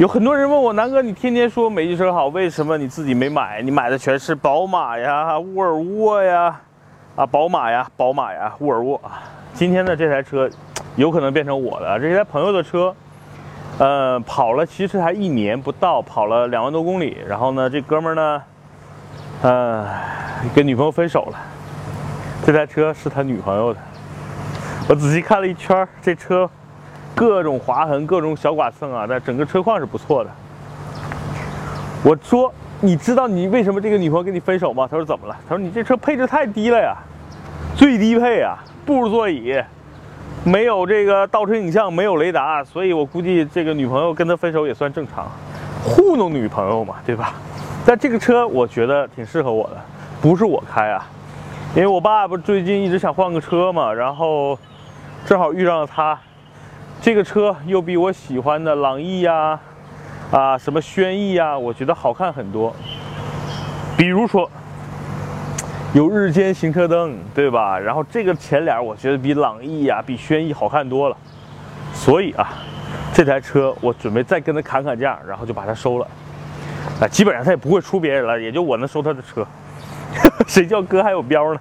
有很多人问我，南哥，你天天说美系车好，为什么你自己没买？你买的全是宝马呀、沃尔沃呀，啊，宝马呀、宝马呀、沃尔沃。今天的这台车，有可能变成我的，这是台朋友的车，呃，跑了其实才一年不到，跑了两万多公里。然后呢，这哥们呢，呃，跟女朋友分手了。这台车是他女朋友的。我仔细看了一圈，这车。各种划痕，各种小剐蹭啊，但整个车况是不错的。我说，你知道你为什么这个女朋友跟你分手吗？他说怎么了？他说你这车配置太低了呀，最低配啊，布座椅，没有这个倒车影像，没有雷达，所以我估计这个女朋友跟他分手也算正常，糊弄女朋友嘛，对吧？但这个车我觉得挺适合我的，不是我开啊，因为我爸不最近一直想换个车嘛，然后正好遇上了他。这个车又比我喜欢的朗逸呀，啊什么轩逸呀，我觉得好看很多。比如说有日间行车灯，对吧？然后这个前脸我觉得比朗逸呀、比轩逸好看多了。所以啊，这台车我准备再跟他砍砍价，然后就把它收了。啊，基本上他也不会出别人了，也就我能收他的车。谁叫哥还有标呢？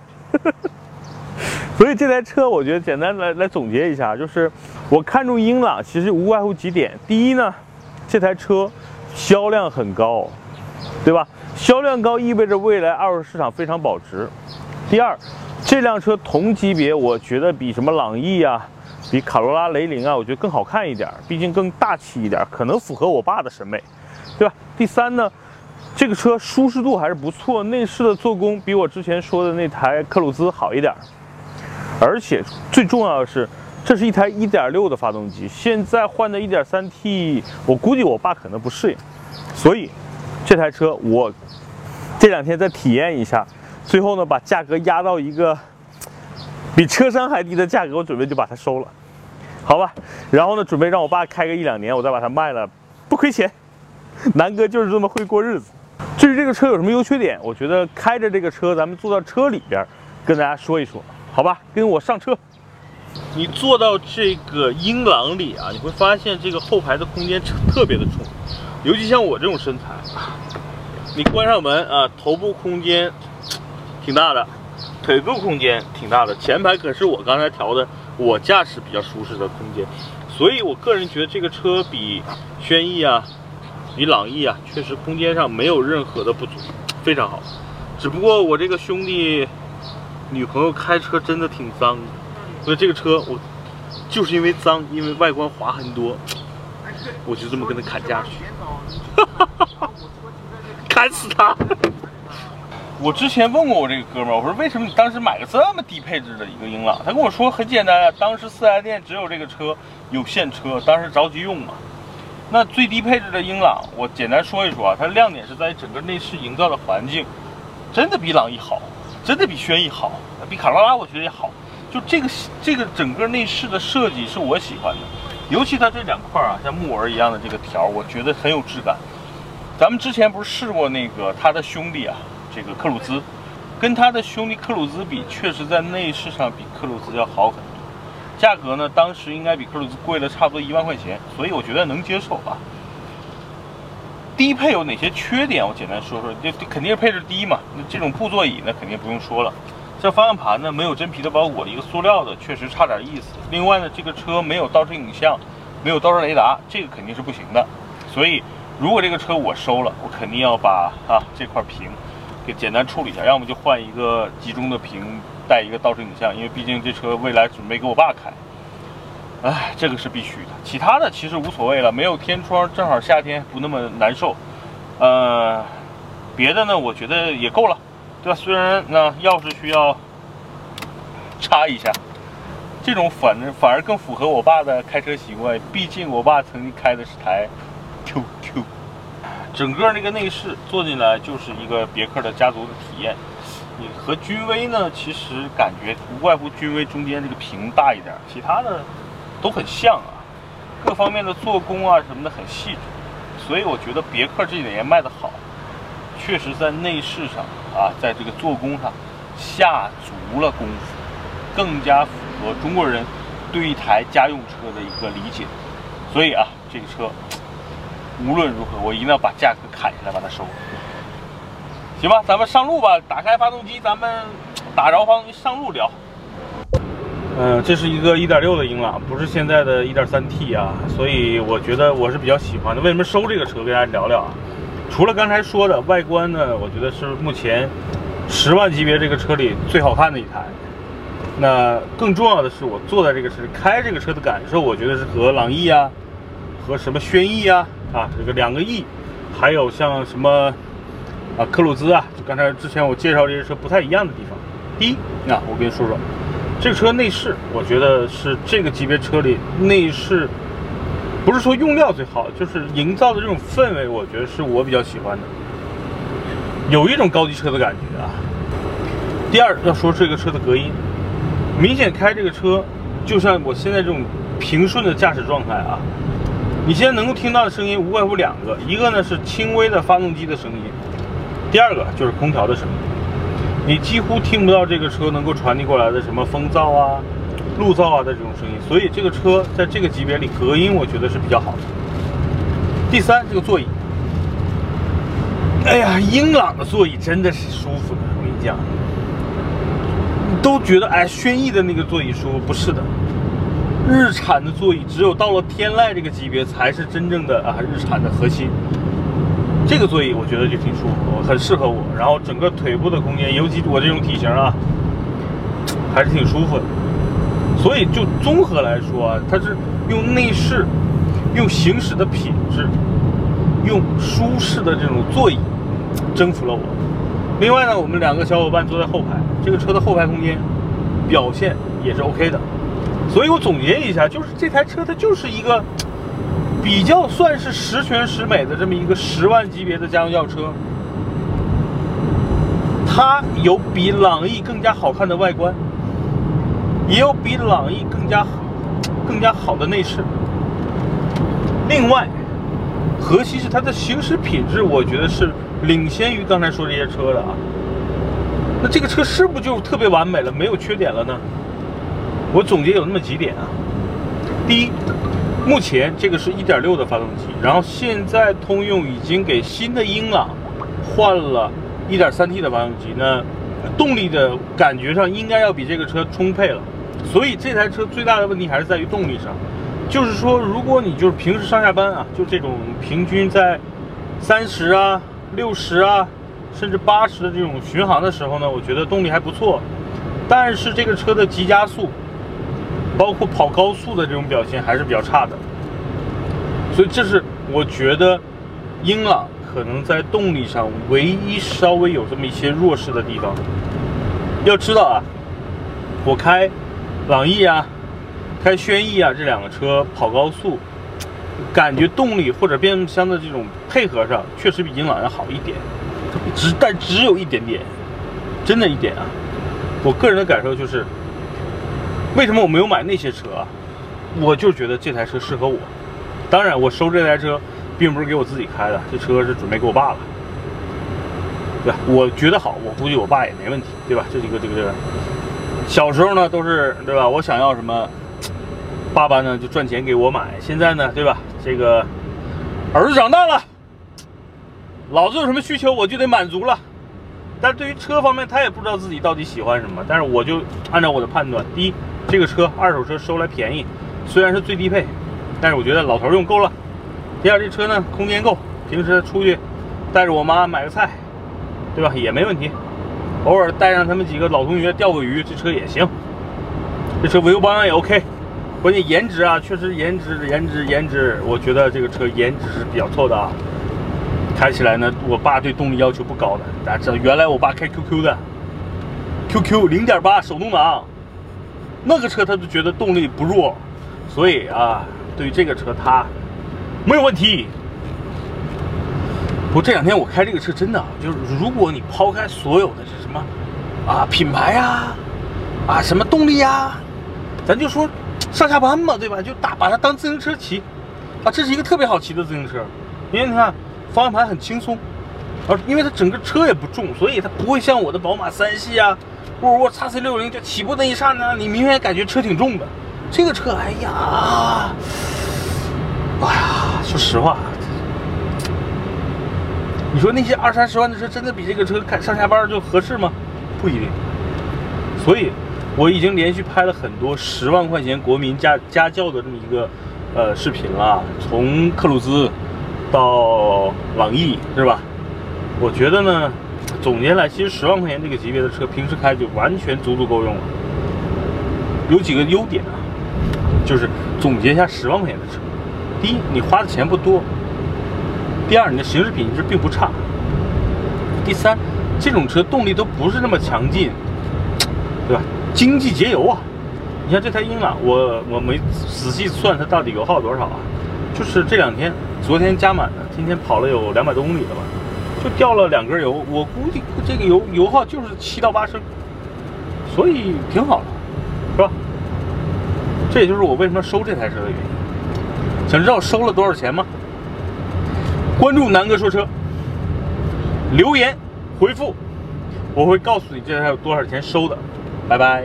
所以这台车，我觉得简单来来总结一下，就是我看中英朗，其实无外乎几点。第一呢，这台车销量很高，对吧？销量高意味着未来二手市场非常保值。第二，这辆车同级别，我觉得比什么朗逸啊，比卡罗拉、雷凌啊，我觉得更好看一点，毕竟更大气一点，可能符合我爸的审美，对吧？第三呢，这个车舒适度还是不错，内饰的做工比我之前说的那台克鲁兹好一点。而且最重要的是，这是一台1.6的发动机，现在换的 1.3T，我估计我爸可能不适应，所以这台车我这两天再体验一下，最后呢把价格压到一个比车商还低的价格，我准备就把它收了，好吧？然后呢准备让我爸开个一两年，我再把它卖了，不亏钱。南哥就是这么会过日子。至于这个车有什么优缺点，我觉得开着这个车，咱们坐到车里边跟大家说一说。好吧，跟我上车。你坐到这个英朗里啊，你会发现这个后排的空间特别的充，尤其像我这种身材，你关上门啊，头部空间挺大的，腿部空间挺大的，前排可是我刚才调的，我驾驶比较舒适的空间，所以我个人觉得这个车比轩逸啊，比朗逸啊，确实空间上没有任何的不足，非常好。只不过我这个兄弟。女朋友开车真的挺脏，所以这个车我就是因为脏，因为外观划痕多，我就这么跟他砍价去，砍死他！我之前问过我这个哥们儿，我说为什么你当时买个这么低配置的一个英朗？他跟我说很简单啊，当时四 S 店只有这个车有现车，当时着急用嘛。那最低配置的英朗，我简单说一说啊，它亮点是在整个内饰营造的环境，真的比朗逸好。真的比轩逸好，比卡罗拉我觉得也好。就这个这个整个内饰的设计是我喜欢的，尤其它这两块啊，像木纹一样的这个条，我觉得很有质感。咱们之前不是试过那个它的兄弟啊，这个克鲁兹，跟它的兄弟克鲁兹比，确实在内饰上比克鲁兹要好很多。价格呢，当时应该比克鲁兹贵了差不多一万块钱，所以我觉得能接受啊。低配有哪些缺点？我简单说说，这肯定是配置低嘛。那这种布座椅呢，肯定不用说了。像方向盘呢，没有真皮的包裹，一个塑料的，确实差点意思。另外呢，这个车没有倒车影像，没有倒车雷达，这个肯定是不行的。所以，如果这个车我收了，我肯定要把啊这块屏给简单处理一下，要么就换一个集中的屏，带一个倒车影像，因为毕竟这车未来准备给我爸开。哎，这个是必须的，其他的其实无所谓了，没有天窗，正好夏天不那么难受。呃，别的呢，我觉得也够了，对吧？虽然呢，钥匙需要插一下，这种反正反而更符合我爸的开车习惯，毕竟我爸曾经开的是台 QQ。整个那个内饰坐进来就是一个别克的家族的体验。你和君威呢，其实感觉无外乎君威中间这个屏大一点，其他的。都很像啊，各方面的做工啊什么的很细致，所以我觉得别克这几年卖的好，确实在内饰上啊，在这个做工上下足了功夫，更加符合中国人对一台家用车的一个理解。所以啊，这个车无论如何，我一定要把价格砍下来把它收了。行吧，咱们上路吧，打开发动机，咱们打着发动机上路聊。嗯，这是一个1.6的英朗，不是现在的 1.3T 啊，所以我觉得我是比较喜欢的。为什么收这个车？跟大家聊聊啊。除了刚才说的外观呢，我觉得是目前十万级别这个车里最好看的一台。那更重要的是，我坐在这个车开这个车的感受，我觉得是和朗逸啊，和什么轩逸啊啊这个两个 E，还有像什么啊克鲁兹啊，就刚才之前我介绍这些车不太一样的地方。第一，啊我跟你说说，这个车内饰，我觉得是这个级别车里内饰。不是说用料最好，就是营造的这种氛围，我觉得是我比较喜欢的，有一种高级车的感觉啊。第二要说这个车的隔音，明显开这个车就像我现在这种平顺的驾驶状态啊，你现在能够听到的声音无外乎两个，一个呢是轻微的发动机的声音，第二个就是空调的声音，你几乎听不到这个车能够传递过来的什么风噪啊。路噪啊的这种声音，所以这个车在这个级别里隔音我觉得是比较好的。第三，这个座椅，哎呀，英朗的座椅真的是舒服的，我跟你讲，都觉得哎，轩逸的那个座椅舒服，不是的，日产的座椅只有到了天籁这个级别才是真正的啊日产的核心。这个座椅我觉得就挺舒服，很适合我，然后整个腿部的空间，尤其我这种体型啊，还是挺舒服的。所以，就综合来说啊，它是用内饰、用行驶的品质、用舒适的这种座椅征服了我。另外呢，我们两个小伙伴坐在后排，这个车的后排空间表现也是 OK 的。所以我总结一下，就是这台车它就是一个比较算是十全十美的这么一个十万级别的家用轿车。它有比朗逸更加好看的外观。也有比朗逸更加、更加好的内饰。另外，核心是它的行驶品质，我觉得是领先于刚才说这些车的啊。那这个车是不是就特别完美了，没有缺点了呢？我总结有那么几点啊。第一，目前这个是一点六的发动机，然后现在通用已经给新的英朗换了一点三 T 的发动机，那动力的感觉上应该要比这个车充沛了。所以这台车最大的问题还是在于动力上，就是说，如果你就是平时上下班啊，就这种平均在三十啊、六十啊，甚至八十的这种巡航的时候呢，我觉得动力还不错。但是这个车的急加速，包括跑高速的这种表现还是比较差的。所以这是我觉得英朗可能在动力上唯一稍微有这么一些弱势的地方。要知道啊，我开。朗逸啊，开轩逸啊，这两个车跑高速，感觉动力或者变速箱的这种配合上，确实比英朗要好一点，只但只有一点点，真的一点啊。我个人的感受就是，为什么我没有买那些车啊？我就觉得这台车适合我。当然，我收这台车并不是给我自己开的，这车是准备给我爸了。对，我觉得好，我估计我爸也没问题，对吧？这几个这个这个。小时候呢，都是对吧？我想要什么，爸爸呢就赚钱给我买。现在呢，对吧？这个儿子长大了，老子有什么需求我就得满足了。但对于车方面，他也不知道自己到底喜欢什么。但是我就按照我的判断，第一，这个车二手车收来便宜，虽然是最低配，但是我觉得老头用够了。第二，这车呢空间够，平时出去带着我妈买个菜，对吧？也没问题。偶尔带上他们几个老同学钓个鱼，这车也行。这车维修保养也 OK，关键颜值啊，确实颜值、颜值、颜值，我觉得这个车颜值是比较错的啊。开起来呢，我爸对动力要求不高的，大家知道，原来我爸开 QQ 的，QQ 零点八手动挡，那个车他就觉得动力不弱，所以啊，对于这个车他没有问题。不，这两天我开这个车真的就是，如果你抛开所有的这什么啊品牌呀，啊什么动力呀，咱就说上下班嘛，对吧？就打把它当自行车骑，啊，这是一个特别好骑的自行车，因为你看方向盘很轻松，而因为它整个车也不重，所以它不会像我的宝马三系啊，沃尔沃 x C 六零就起步那一刹那，你明显感觉车挺重的。这个车，哎呀，哎呀，说实话，你说那些二三十万的车，真的比这个车开上下班就合适吗？不一定。所以，我已经连续拍了很多十万块钱国民家家教的这么一个呃视频了，从克鲁兹到朗逸，是吧？我觉得呢，总结来，其实十万块钱这个级别的车，平时开就完全足足够用了。有几个优点啊，就是总结一下十万块钱的车：第一，你花的钱不多；第二，你的行驶品质并不差；第三，这种车动力都不是那么强劲，对吧？经济节油啊！你像这台英朗，我我没仔细算它到底油耗多少啊，就是这两天，昨天加满的，今天跑了有两百多公里了吧。就掉了两根油，我估计这个油油耗就是七到八升，所以挺好的，是吧？这也就是我为什么收这台车的原因。想知道收了多少钱吗？关注南哥说车，留言回复，我会告诉你这台有多少钱收的。拜拜。